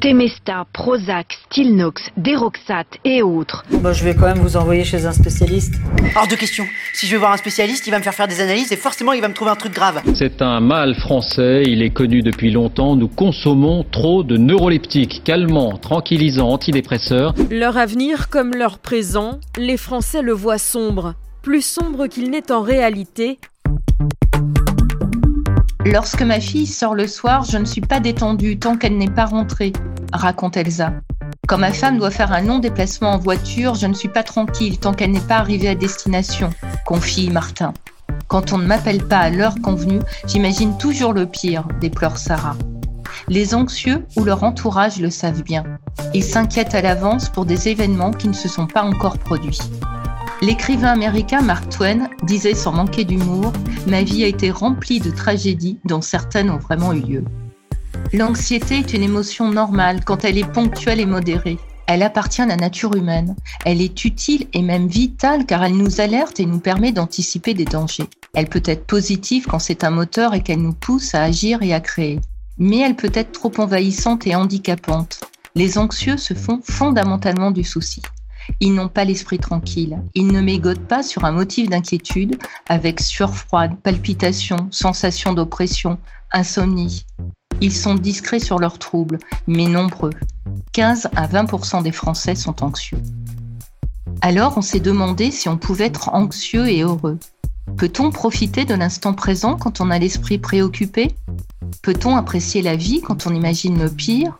Temesta, Prozac, Stilnox, Deroxate et autres. Bah, je vais quand même vous envoyer chez un spécialiste. Hors de question. Si je vais voir un spécialiste, il va me faire faire des analyses et forcément il va me trouver un truc grave. C'est un mal français, il est connu depuis longtemps. Nous consommons trop de neuroleptiques, calmants, tranquillisants, antidépresseurs. Leur avenir comme leur présent, les Français le voient sombre. Plus sombre qu'il n'est en réalité, Lorsque ma fille sort le soir, je ne suis pas détendue tant qu'elle n'est pas rentrée, raconte Elsa. Quand ma femme doit faire un long déplacement en voiture, je ne suis pas tranquille tant qu'elle n'est pas arrivée à destination, confie Martin. Quand on ne m'appelle pas à l'heure convenue, j'imagine toujours le pire, déplore Sarah. Les anxieux ou leur entourage le savent bien. Ils s'inquiètent à l'avance pour des événements qui ne se sont pas encore produits. L'écrivain américain Mark Twain disait sans manquer d'humour Ma vie a été remplie de tragédies dont certaines ont vraiment eu lieu. L'anxiété est une émotion normale quand elle est ponctuelle et modérée. Elle appartient à la nature humaine. Elle est utile et même vitale car elle nous alerte et nous permet d'anticiper des dangers. Elle peut être positive quand c'est un moteur et qu'elle nous pousse à agir et à créer. Mais elle peut être trop envahissante et handicapante. Les anxieux se font fondamentalement du souci. Ils n'ont pas l'esprit tranquille. Ils ne mégotent pas sur un motif d'inquiétude avec sueur froide, palpitations, sensation d'oppression, insomnie. Ils sont discrets sur leurs troubles, mais nombreux. 15 à 20% des Français sont anxieux. Alors on s'est demandé si on pouvait être anxieux et heureux. Peut-on profiter de l'instant présent quand on a l'esprit préoccupé? Peut-on apprécier la vie quand on imagine le pire?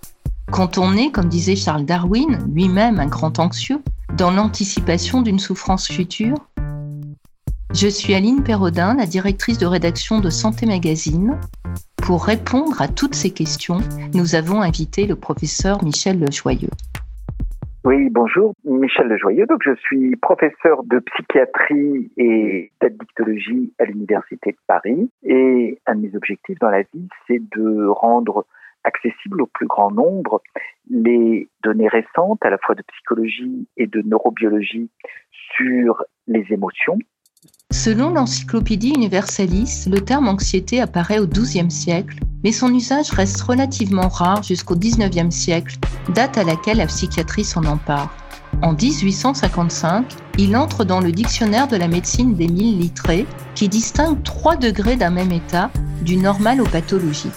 Quand on est, comme disait Charles Darwin, lui-même un grand anxieux dans l'anticipation d'une souffrance future Je suis Aline Perrodin, la directrice de rédaction de Santé Magazine. Pour répondre à toutes ces questions, nous avons invité le professeur Michel Lejoyeux. Oui, bonjour, Michel Lejoyeux. Donc, je suis professeur de psychiatrie et d'addictologie à l'Université de Paris. Et un de mes objectifs dans la vie, c'est de rendre accessible au plus grand nombre les données récentes, à la fois de psychologie et de neurobiologie, sur les émotions. Selon l'Encyclopédie Universalis, le terme anxiété apparaît au XIIe siècle, mais son usage reste relativement rare jusqu'au XIXe siècle, date à laquelle la psychiatrie s'en empare. En 1855, il entre dans le dictionnaire de la médecine d'Émile Littré, qui distingue trois degrés d'un même état, du normal au pathologique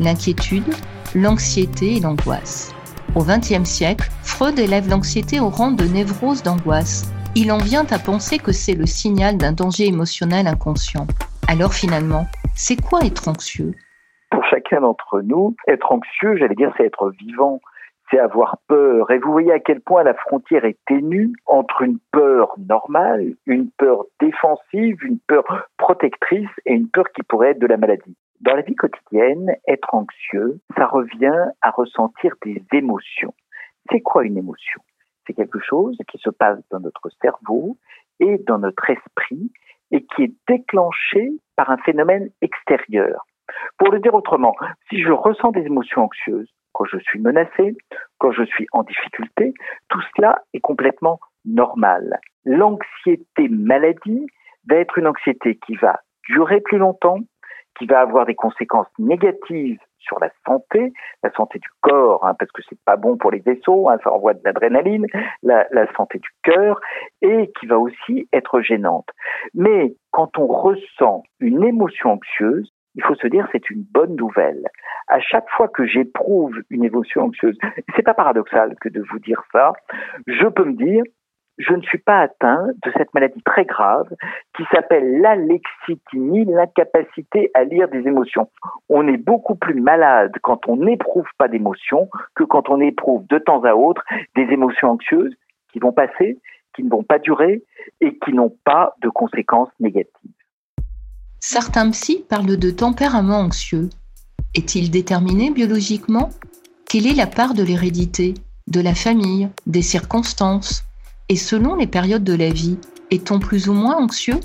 l'inquiétude, l'anxiété et l'angoisse. Au XXe siècle, Freud élève l'anxiété au rang de névrose d'angoisse. Il en vient à penser que c'est le signal d'un danger émotionnel inconscient. Alors finalement, c'est quoi être anxieux? Pour chacun d'entre nous, être anxieux, j'allais dire, c'est être vivant, c'est avoir peur. Et vous voyez à quel point la frontière est ténue entre une peur normale, une peur défensive, une peur protectrice et une peur qui pourrait être de la maladie. Dans la vie quotidienne, être anxieux, ça revient à ressentir des émotions. C'est quoi une émotion? C'est quelque chose qui se passe dans notre cerveau et dans notre esprit et qui est déclenché par un phénomène extérieur. Pour le dire autrement, si je ressens des émotions anxieuses, quand je suis menacé, quand je suis en difficulté, tout cela est complètement normal. L'anxiété maladie va être une anxiété qui va durer plus longtemps, qui va avoir des conséquences négatives sur la santé, la santé du corps, hein, parce que c'est pas bon pour les vaisseaux, hein, ça envoie de l'adrénaline, la, la santé du cœur, et qui va aussi être gênante. Mais quand on ressent une émotion anxieuse, il faut se dire c'est une bonne nouvelle. À chaque fois que j'éprouve une émotion anxieuse, c'est pas paradoxal que de vous dire ça, je peux me dire je ne suis pas atteint de cette maladie très grave qui s'appelle l'alexithymie, l'incapacité à lire des émotions. On est beaucoup plus malade quand on n'éprouve pas d'émotions que quand on éprouve de temps à autre des émotions anxieuses qui vont passer, qui ne vont pas durer et qui n'ont pas de conséquences négatives. Certains psys parlent de tempérament anxieux. Est-il déterminé biologiquement? Quelle est la part de l'hérédité, de la famille, des circonstances? Et selon les périodes de la vie, est-on plus ou moins anxieux?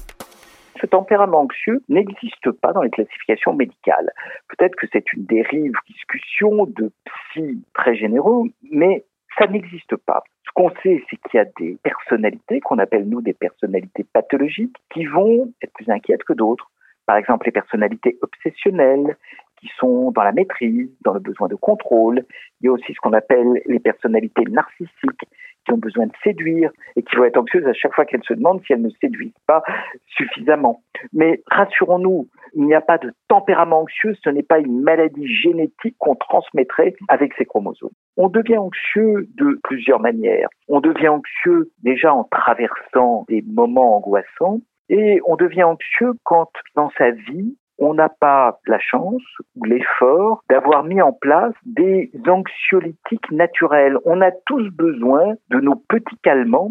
Ce tempérament anxieux n'existe pas dans les classifications médicales. Peut-être que c'est une dérive, discussion de psy très généraux, mais ça n'existe pas. Ce qu'on sait, c'est qu'il y a des personnalités qu'on appelle nous des personnalités pathologiques qui vont être plus inquiètes que d'autres. Par exemple, les personnalités obsessionnelles, qui sont dans la maîtrise, dans le besoin de contrôle. Il y a aussi ce qu'on appelle les personnalités narcissiques qui ont besoin de séduire et qui vont être anxieuses à chaque fois qu'elles se demandent si elles ne séduisent pas suffisamment. Mais rassurons-nous, il n'y a pas de tempérament anxieux, ce n'est pas une maladie génétique qu'on transmettrait avec ces chromosomes. On devient anxieux de plusieurs manières. On devient anxieux déjà en traversant des moments angoissants et on devient anxieux quand dans sa vie, on n'a pas la chance ou l'effort d'avoir mis en place des anxiolytiques naturels. On a tous besoin de nos petits calmants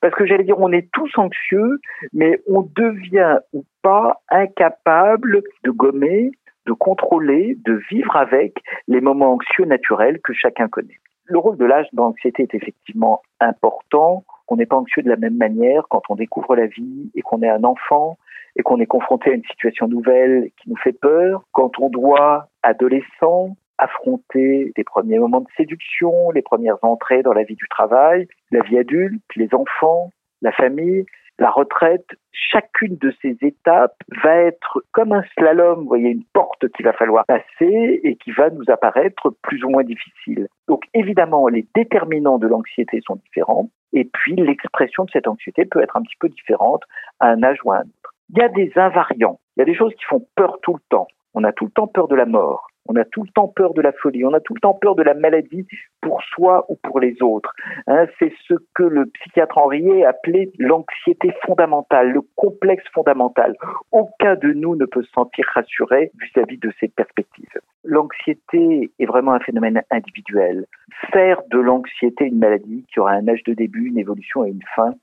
parce que j'allais dire, on est tous anxieux, mais on devient ou pas incapable de gommer, de contrôler, de vivre avec les moments anxieux naturels que chacun connaît. Le rôle de l'âge dans l'anxiété est effectivement important. On n'est pas anxieux de la même manière quand on découvre la vie et qu'on est un enfant et qu'on est confronté à une situation nouvelle qui nous fait peur, quand on doit, adolescent, affronter des premiers moments de séduction, les premières entrées dans la vie du travail, la vie adulte, les enfants, la famille, la retraite, chacune de ces étapes va être comme un slalom, vous voyez, une porte qu'il va falloir passer et qui va nous apparaître plus ou moins difficile. Donc évidemment, les déterminants de l'anxiété sont différents et puis l'expression de cette anxiété peut être un petit peu différente à un âge ou à un autre. Il y a des invariants, il y a des choses qui font peur tout le temps. On a tout le temps peur de la mort. On a tout le temps peur de la folie, on a tout le temps peur de la maladie pour soi ou pour les autres. Hein, c'est ce que le psychiatre Henriet appelait l'anxiété fondamentale, le complexe fondamental. Aucun de nous ne peut se sentir rassuré vis-à-vis de ces perspectives. L'anxiété est vraiment un phénomène individuel. Faire de l'anxiété une maladie qui aura un âge de début, une évolution et une fin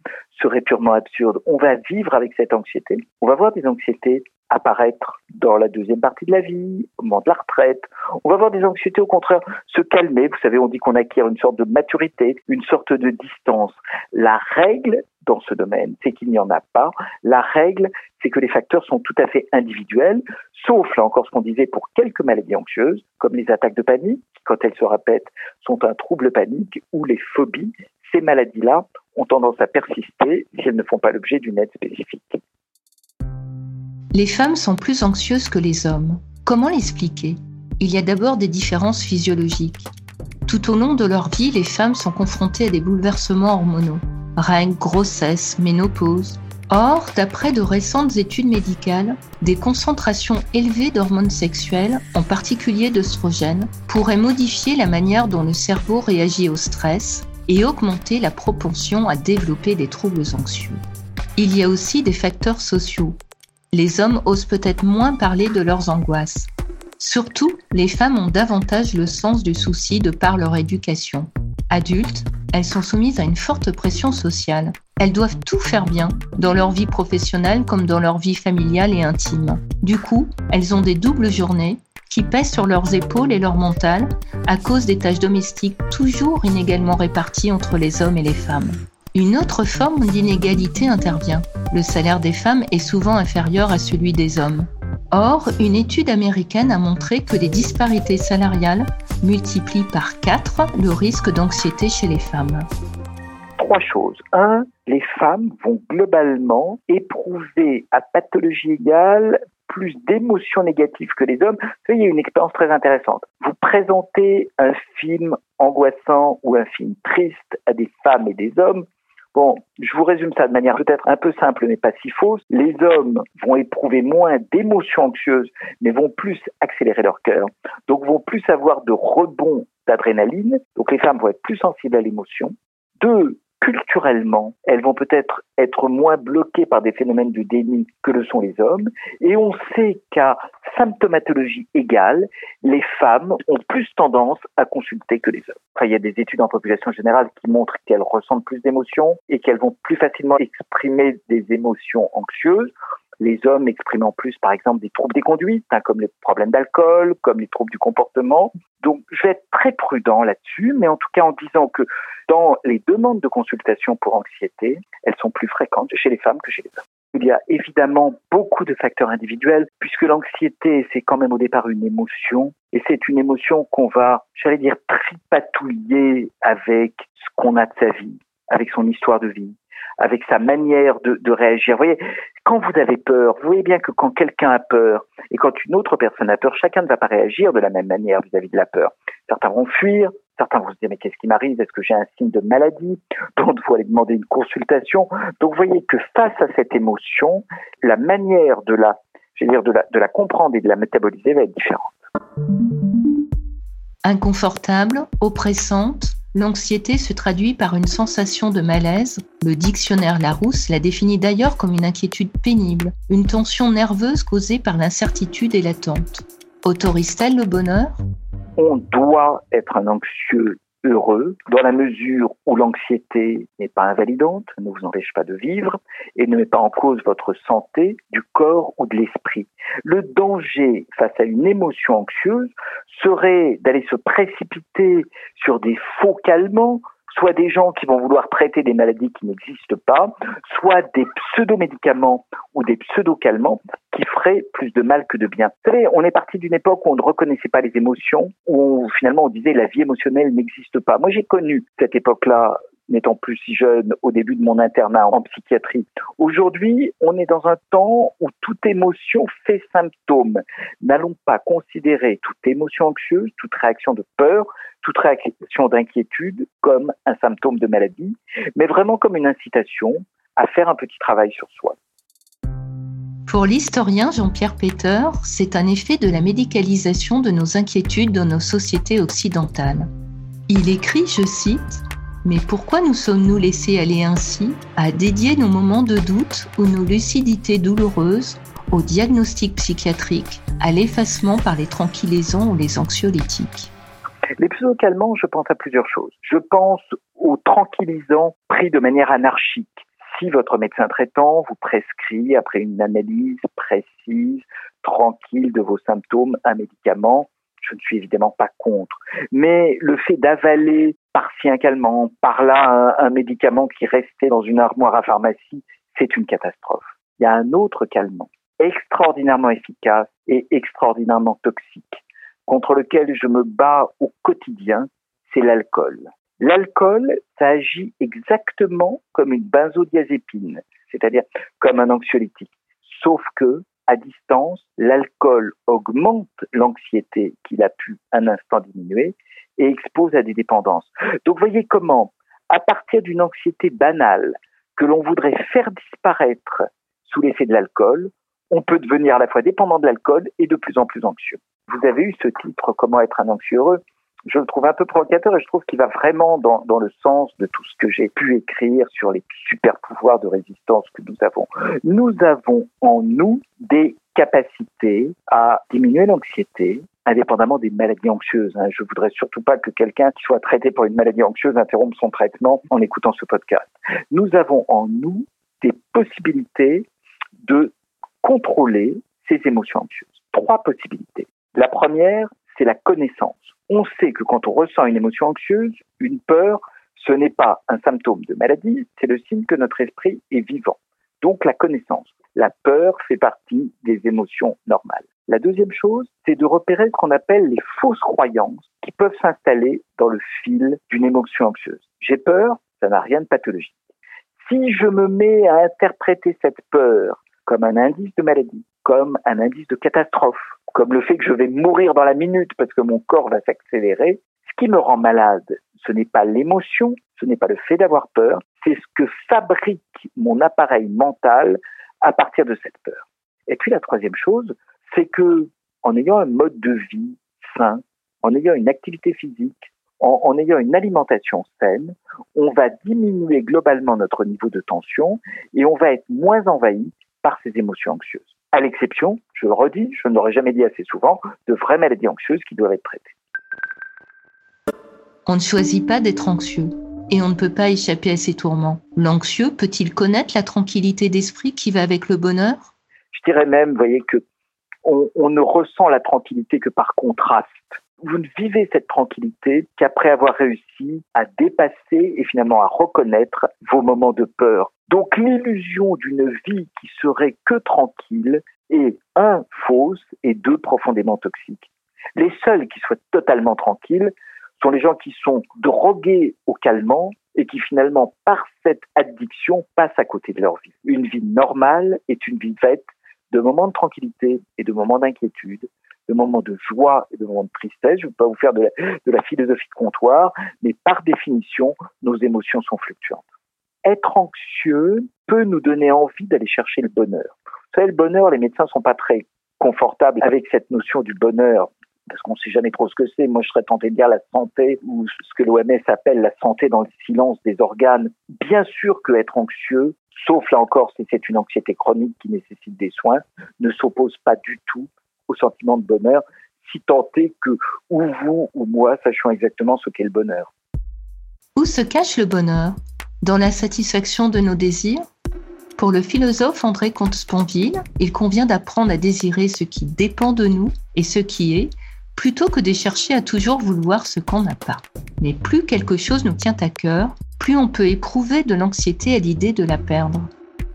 serait purement absurde. On va vivre avec cette anxiété. On va voir des anxiétés apparaître dans la deuxième partie de la vie, au moment de la retraite. On va voir des anxiétés au contraire se calmer. Vous savez, on dit qu'on acquiert une sorte de maturité, une sorte de distance. La règle dans ce domaine, c'est qu'il n'y en a pas. La règle, c'est que les facteurs sont tout à fait individuels, sauf là encore ce qu'on disait pour quelques maladies anxieuses, comme les attaques de panique, qui quand elles se répètent sont un trouble panique, ou les phobies. Ces maladies-là ont tendance à persister si elles ne font pas l'objet d'une aide spécifique. Les femmes sont plus anxieuses que les hommes. Comment l'expliquer? Il y a d'abord des différences physiologiques. Tout au long de leur vie, les femmes sont confrontées à des bouleversements hormonaux. Règles, grossesse, ménopause. Or, d'après de récentes études médicales, des concentrations élevées d'hormones sexuelles, en particulier d'œstrogènes, pourraient modifier la manière dont le cerveau réagit au stress et augmenter la propension à développer des troubles anxieux. Il y a aussi des facteurs sociaux, les hommes osent peut-être moins parler de leurs angoisses. Surtout, les femmes ont davantage le sens du souci de par leur éducation. Adultes, elles sont soumises à une forte pression sociale. Elles doivent tout faire bien, dans leur vie professionnelle comme dans leur vie familiale et intime. Du coup, elles ont des doubles journées qui pèsent sur leurs épaules et leur mental à cause des tâches domestiques toujours inégalement réparties entre les hommes et les femmes. Une autre forme d'inégalité intervient. Le salaire des femmes est souvent inférieur à celui des hommes. Or, une étude américaine a montré que les disparités salariales multiplient par 4 le risque d'anxiété chez les femmes. Trois choses. Un, les femmes vont globalement éprouver à pathologie égale plus d'émotions négatives que les hommes. Il y une expérience très intéressante. Vous présentez un film angoissant ou un film triste à des femmes et des hommes, Bon, je vous résume ça de manière peut-être un peu simple mais pas si fausse. Les hommes vont éprouver moins d'émotions anxieuses, mais vont plus accélérer leur cœur, donc vont plus avoir de rebonds d'adrénaline, donc les femmes vont être plus sensibles à l'émotion. Deux, culturellement, elles vont peut-être être moins bloquées par des phénomènes de déni que le sont les hommes. Et on sait qu'à symptomatologie égale, les femmes ont plus tendance à consulter que les hommes. Il y a des études en population générale qui montrent qu'elles ressentent plus d'émotions et qu'elles vont plus facilement exprimer des émotions anxieuses les hommes exprimant plus, par exemple, des troubles des conduites, hein, comme les problèmes d'alcool, comme les troubles du comportement. Donc, je vais être très prudent là-dessus, mais en tout cas en disant que dans les demandes de consultation pour anxiété, elles sont plus fréquentes chez les femmes que chez les hommes. Il y a évidemment beaucoup de facteurs individuels, puisque l'anxiété, c'est quand même au départ une émotion, et c'est une émotion qu'on va, j'allais dire, tripatouiller avec ce qu'on a de sa vie, avec son histoire de vie, avec sa manière de, réagir. Vous voyez, quand vous avez peur, vous voyez bien que quand quelqu'un a peur et quand une autre personne a peur, chacun ne va pas réagir de la même manière vis-à-vis de la peur. Certains vont fuir, certains vont se dire mais qu'est-ce qui m'arrive? Est-ce que j'ai un signe de maladie? D'autres vont aller demander une consultation. Donc vous voyez que face à cette émotion, la manière de la, dire de la, de la comprendre et de la métaboliser va être différente. Inconfortable, oppressante, l'anxiété se traduit par une sensation de malaise. Le dictionnaire Larousse la définit d'ailleurs comme une inquiétude pénible, une tension nerveuse causée par l'incertitude et l'attente. Autorise-t-elle le bonheur? On doit être un anxieux heureux dans la mesure où l'anxiété n'est pas invalidante, ne vous empêche pas de vivre et ne met pas en cause votre santé du corps ou de l'esprit. Le danger face à une émotion anxieuse serait d'aller se précipiter sur des faux calmants soit des gens qui vont vouloir traiter des maladies qui n'existent pas, soit des pseudo-médicaments ou des pseudo-calmants qui feraient plus de mal que de bien. On est parti d'une époque où on ne reconnaissait pas les émotions, où finalement on disait la vie émotionnelle n'existe pas. Moi j'ai connu cette époque-là n'étant plus si jeune au début de mon internat en psychiatrie. Aujourd'hui, on est dans un temps où toute émotion fait symptôme. N'allons pas considérer toute émotion anxieuse, toute réaction de peur, toute réaction d'inquiétude comme un symptôme de maladie, mais vraiment comme une incitation à faire un petit travail sur soi. Pour l'historien Jean-Pierre Peter, c'est un effet de la médicalisation de nos inquiétudes dans nos sociétés occidentales. Il écrit, je cite, mais pourquoi nous sommes-nous laissés aller ainsi à dédier nos moments de doute ou nos lucidités douloureuses au diagnostic psychiatrique, à l'effacement par les tranquillisants ou les anxiolytiques? Les pseudo-calmants, je pense à plusieurs choses. Je pense aux tranquillisants pris de manière anarchique. Si votre médecin traitant vous prescrit, après une analyse précise, tranquille de vos symptômes, un médicament, je ne suis évidemment pas contre. Mais le fait d'avaler par-ci un calmant, par-là un, médicament qui restait dans une armoire à pharmacie, c'est une catastrophe. Il y a un autre calmant extraordinairement efficace et extraordinairement toxique contre lequel je me bats au quotidien, c'est l'alcool. L'alcool, ça agit exactement comme une benzodiazépine, c'est-à-dire comme un anxiolytique. Sauf que à distance, l'alcool augmente l'anxiété qu'il a pu un instant diminuer et expose à des dépendances. Donc voyez comment, à partir d'une anxiété banale que l'on voudrait faire disparaître sous l'effet de l'alcool, on peut devenir à la fois dépendant de l'alcool et de plus en plus anxieux. Vous avez eu ce titre, Comment être un anxieux heureux? Je le trouve un peu provocateur et je trouve qu'il va vraiment dans, dans le sens de tout ce que j'ai pu écrire sur les super pouvoirs de résistance que nous avons. Nous avons en nous des capacités à diminuer l'anxiété, indépendamment des maladies anxieuses. Hein. Je voudrais surtout pas que quelqu'un qui soit traité pour une maladie anxieuse interrompe son traitement en écoutant ce podcast. Nous avons en nous des possibilités de contrôler ces émotions anxieuses. Trois possibilités. La première, c'est la connaissance on sait que quand on ressent une émotion anxieuse, une peur, ce n'est pas un symptôme de maladie, c'est le signe que notre esprit est vivant. Donc la connaissance. La peur fait partie des émotions normales. La deuxième chose, c'est de repérer ce qu'on appelle les fausses croyances qui peuvent s'installer dans le fil d'une émotion anxieuse. J'ai peur, ça n'a rien de pathologique. Si je me mets à interpréter cette peur comme un indice de maladie, comme un indice de catastrophe, comme le fait que je vais mourir dans la minute parce que mon corps va s'accélérer, ce qui me rend malade, ce n'est pas l'émotion, ce n'est pas le fait d'avoir peur, c'est ce que fabrique mon appareil mental à partir de cette peur. Et puis la troisième chose, c'est que en ayant un mode de vie sain, en ayant une activité physique, en, en, ayant une alimentation saine, on va diminuer globalement notre niveau de tension et on va être moins envahi par ces émotions anxieuses à l'exception, je le redis, je ne l'aurais jamais dit assez souvent, de vraies maladies anxieuses qui doivent être traitées. On ne choisit pas d'être anxieux et on ne peut pas échapper à ses tourments. L'anxieux peut-il connaître la tranquillité d'esprit qui va avec le bonheur? Je dirais même, vous voyez, que on, ne ressent la tranquillité que par contraste. Vous ne vivez cette tranquillité qu'après avoir réussi à dépasser et finalement à reconnaître vos moments de peur, donc l'illusion d'une vie qui serait que tranquille est un fausse et deux profondément toxique. Les seuls qui soient totalement tranquilles sont les gens qui sont drogués au calmant et qui finalement, par cette addiction, passent à côté de leur vie. Une vie normale est une vie faite de moments de tranquillité et de moments d'inquiétude, de moments de joie et de moments de tristesse. Je ne veux pas vous faire de la, philosophie de comptoir, mais par définition, nos émotions sont fluctuantes. Être anxieux peut nous donner envie d'aller chercher le bonheur. Vous savez, le bonheur, les médecins sont pas très confortables avec cette notion du bonheur parce qu'on ne sait jamais trop ce que c'est. Moi, je serais tenté de dire la santé, ou ce que l'OMS appelle la santé dans le silence des organes. Bien sûr que être anxieux, sauf là encore si c'est une anxiété chronique qui nécessite des soins, ne s'oppose pas du tout au sentiment de bonheur, si tant est que ou vous ou moi sachions exactement ce qu'est le bonheur. Où se cache le bonheur? Dans la satisfaction de nos désirs? Pour le philosophe André Comte-Sponville, il convient d'apprendre à désirer ce qui dépend de nous et ce qui est, plutôt que de chercher à toujours vouloir ce qu'on n'a pas. Mais plus quelque chose nous tient à cœur, plus on peut éprouver de l'anxiété à l'idée de la perdre.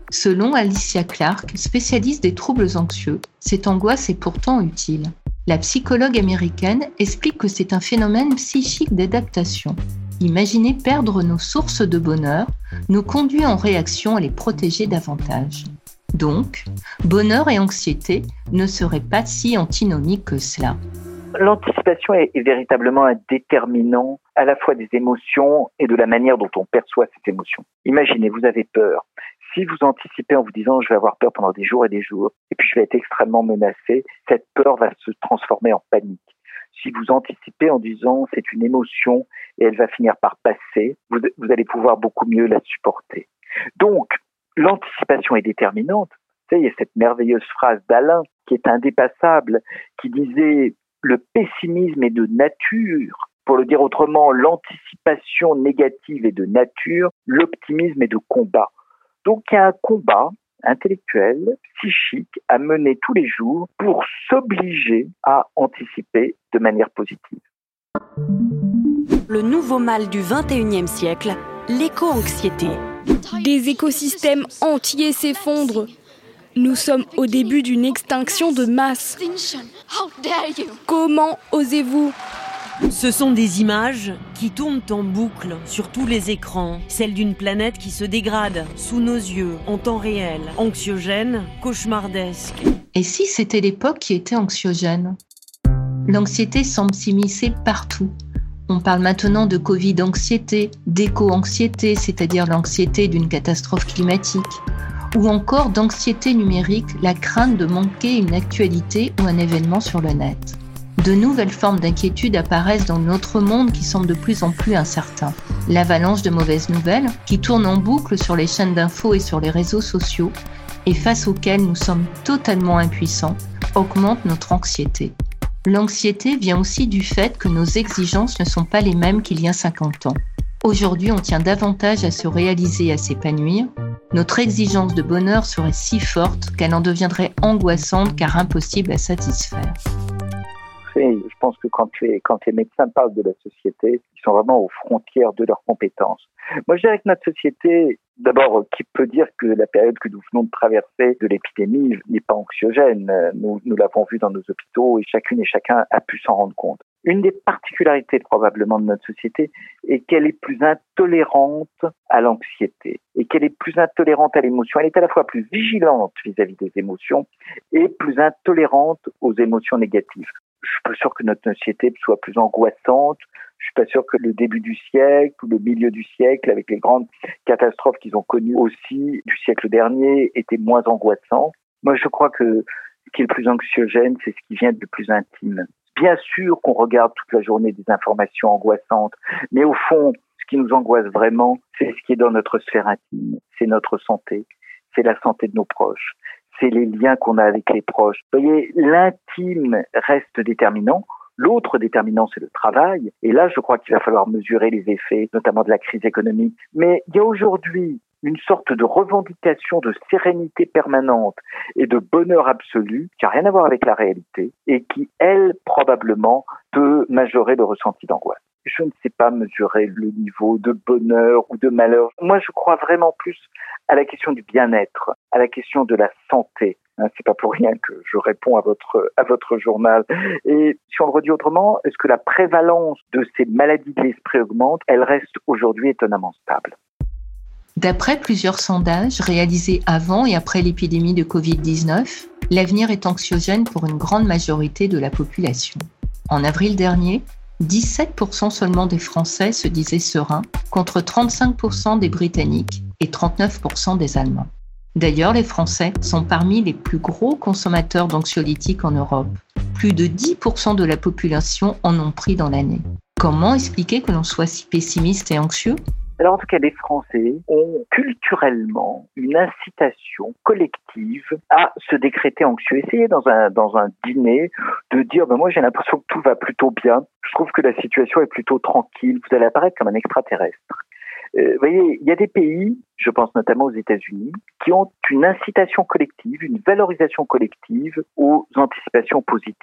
Selon Alicia Clark, spécialiste des troubles anxieux, cette angoisse est pourtant utile. La psychologue américaine explique que c'est un phénomène psychique d'adaptation. Imaginer perdre nos sources de bonheur nous conduit en réaction à les protéger davantage. Donc, bonheur et anxiété ne seraient pas si antinomiques que cela. L'anticipation est, véritablement un déterminant à la fois des émotions et de la manière dont on perçoit cette émotion. Imaginez, vous avez peur si vous anticipez en vous disant je vais avoir peur pendant des jours et des jours, et puis je vais être extrêmement menacé, cette peur va se transformer en panique. Si vous anticipez en disant c'est une émotion et elle va finir par passer, vous, vous allez pouvoir beaucoup mieux la supporter. Donc, l'anticipation est déterminante. Vous savez, il y a cette merveilleuse phrase d'Alain qui est indépassable, qui disait le pessimisme est de nature. Pour le dire autrement, l'anticipation négative est de nature, l'optimisme est de combat. Donc il y a un combat intellectuel, psychique à mener tous les jours pour s'obliger à anticiper de manière positive. Le nouveau mal du 21e siècle, l'éco-anxiété. Des écosystèmes entiers s'effondrent. Nous sommes au début d'une extinction de masse. Comment osez-vous? Ce sont des images qui tournent en boucle sur tous les écrans, celles d'une planète qui se dégrade sous nos yeux en temps réel, anxiogène, cauchemardesque. Et si c'était l'époque qui était anxiogène? L'anxiété semble s'immiscer partout. On parle maintenant de Covid-anxiété, d'éco-anxiété, c'est-à-dire l'anxiété d'une catastrophe climatique, ou encore d'anxiété numérique, la crainte de manquer une actualité ou un événement sur le net de nouvelles formes d'inquiétude apparaissent dans notre monde qui semble de plus en plus incertain. L'avalanche de mauvaises nouvelles, qui tournent en boucle sur les chaînes d'infos et sur les réseaux sociaux, et face auxquelles nous sommes totalement impuissants, augmente notre anxiété. L'anxiété vient aussi du fait que nos exigences ne sont pas les mêmes qu'il y a 50 ans. Aujourd'hui, on tient davantage à se réaliser à s'épanouir. Notre exigence de bonheur serait si forte qu'elle en deviendrait angoissante car impossible à satisfaire je pense que quand les, médecins parlent de la société, ils sont vraiment aux frontières de leurs compétences. Moi, je dirais que notre société, d'abord, qui peut dire que la période que nous venons de traverser de l'épidémie n'est pas anxiogène nous l'avons vu dans nos hôpitaux et chacune et chacun a pu s'en rendre compte. Une des particularités probablement de notre société est qu'elle est plus intolérante à l'anxiété et qu'elle est plus intolérante à l'émotion. Elle est à la fois plus vigilante vis-à-vis -vis des émotions et plus intolérante aux émotions négatives je suis pas sûr que notre société soit plus angoissante. Je suis pas sûr que le début du siècle ou le milieu du siècle, avec les grandes catastrophes qu'ils ont connues aussi du siècle dernier, était moins angoissant. Moi, je crois que ce qui est le plus anxiogène, c'est ce qui vient de plus intime. Bien sûr qu'on regarde toute la journée des informations angoissantes, mais au fond, ce qui nous angoisse vraiment, c'est ce qui est dans notre sphère intime, c'est notre santé, c'est la santé de nos proches, c'est les liens qu'on a avec les proches. Vous voyez, l'intime reste déterminant. L'autre déterminant, c'est le travail. Et là, je crois qu'il va falloir mesurer les effets, notamment de la crise économique. Mais il y a aujourd'hui une sorte de revendication de sérénité permanente et de bonheur absolu qui n'a rien à voir avec la réalité et qui, elle, probablement, peut majorer le ressenti d'angoisse je ne sais pas mesurer le niveau de bonheur ou de malheur. Moi, je crois vraiment plus à la question du bien-être, à la question de la santé. Hein, c'est pas pour rien que je réponds à votre à votre journal. Et si on le redit autrement, est-ce que la prévalence de ces maladies de l'esprit augmente? Elle reste aujourd'hui étonnamment stable. D'après plusieurs sondages réalisés avant et après l'épidémie de Covid-19, l'avenir est anxiogène pour une grande majorité de la population. En avril dernier, 17% seulement des Français se disaient sereins, contre 35% des Britanniques et 39% des Allemands. D'ailleurs, les Français sont parmi les plus gros consommateurs d'anxiolytiques en Europe. Plus de 10% de la population en ont pris dans l'année. Comment expliquer que l'on soit si pessimiste et anxieux? Alors en tout cas, les Français ont culturellement une incitation collective à se décréter anxieux. Essayez dans un, dans un dîner de dire, ben moi j'ai l'impression que tout va plutôt bien, je trouve que la situation est plutôt tranquille, vous allez apparaître comme un extraterrestre. Euh, voyez, il y a des pays, je pense notamment aux États-Unis, qui ont une incitation collective, une valorisation collective aux anticipations positives.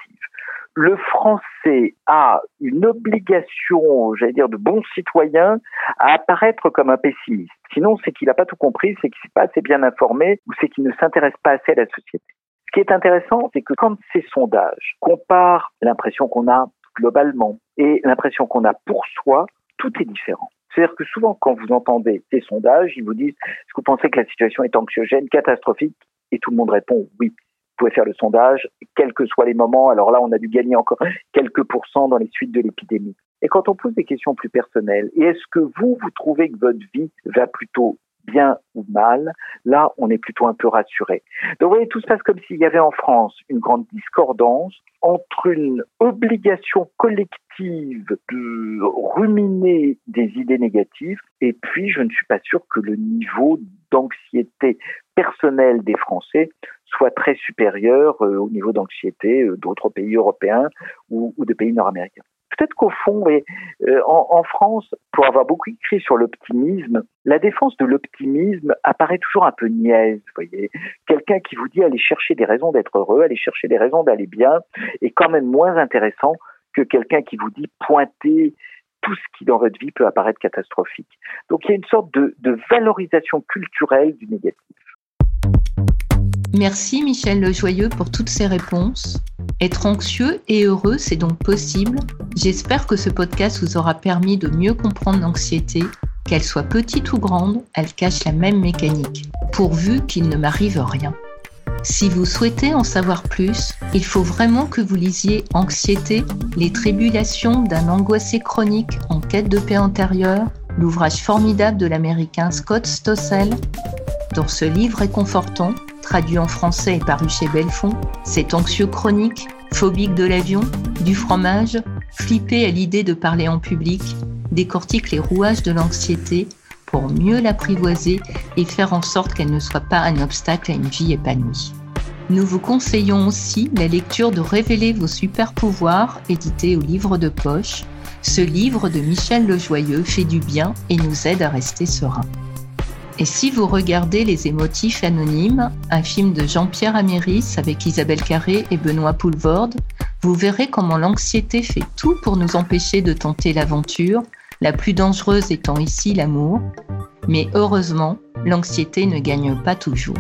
Le français a une obligation, j'allais dire, de bon citoyen à apparaître comme un pessimiste. Sinon, c'est qu'il n'a pas tout compris, c'est qu'il n'est pas assez bien informé ou c'est qu'il ne s'intéresse pas assez à la société. Ce qui est intéressant, c'est que quand ces sondages comparent l'impression qu'on a globalement et l'impression qu'on a pour soi, tout est différent. C'est-à-dire que souvent, quand vous entendez ces sondages, ils vous disent est-ce que vous pensez que la situation est anxiogène, catastrophique? Et tout le monde répond oui. Pouvez faire le sondage, quels que soient les moments. Alors là, on a dû gagner encore quelques pourcents dans les suites de l'épidémie. Et quand on pose des questions plus personnelles, et est-ce que vous, vous trouvez que votre vie va plutôt bien ou mal, là, on est plutôt un peu rassuré. Donc, vous voyez, tout se passe comme s'il y avait en France une grande discordance entre une obligation collective de ruminer des idées négatives, et puis je ne suis pas sûr que le niveau d'anxiété personnelle des Français soit très supérieur euh, au niveau d'anxiété euh, d'autres pays européens ou, de pays nord-américains. Peut-être qu'au fond, euh, en, France, pour avoir beaucoup écrit sur l'optimisme, la défense de l'optimisme apparaît toujours un peu niaise. Voyez, quelqu'un qui vous dit aller chercher des raisons d'être heureux, aller chercher des raisons d'aller bien, est quand même moins intéressant que quelqu'un qui vous dit pointer tout ce qui dans votre vie peut apparaître catastrophique. Donc il y a une sorte de, de valorisation culturelle du négatif. Merci Michel Lejoyeux pour toutes ces réponses. Être anxieux et heureux, c'est donc possible. J'espère que ce podcast vous aura permis de mieux comprendre l'anxiété. Qu'elle soit petite ou grande, elle cache la même mécanique, pourvu qu'il ne m'arrive rien. Si vous souhaitez en savoir plus, il faut vraiment que vous lisiez Anxiété, les tribulations d'un angoissé chronique en quête de paix antérieure, l'ouvrage formidable de l'américain Scott Stossel. Dans ce livre réconfortant, traduit en français et paru chez Belfond, cet anxieux chronique, phobique de l'avion, du fromage, flippé à l'idée de parler en public, décortique les rouages de l'anxiété pour mieux l'apprivoiser et faire en sorte qu'elle ne soit pas un obstacle à une vie épanouie. Nous vous conseillons aussi la lecture de Révéler vos super pouvoirs, édité au livre de poche. Ce livre de Michel Lejoyeux fait du bien et nous aide à rester serein. Et si vous regardez Les émotifs anonymes, un film de Jean-Pierre Améris avec Isabelle Carré et Benoît Poulvorde, vous verrez comment l'anxiété fait tout pour nous empêcher de tenter l'aventure, la plus dangereuse étant ici l'amour. Mais heureusement, l'anxiété ne gagne pas toujours.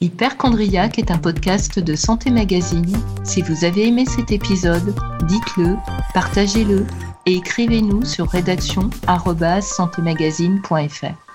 Hyperchondriac est un podcast de Santé Magazine. Si vous avez aimé cet épisode, dites-le, partagez-le et écrivez-nous sur rédaction@santémagazine.fr.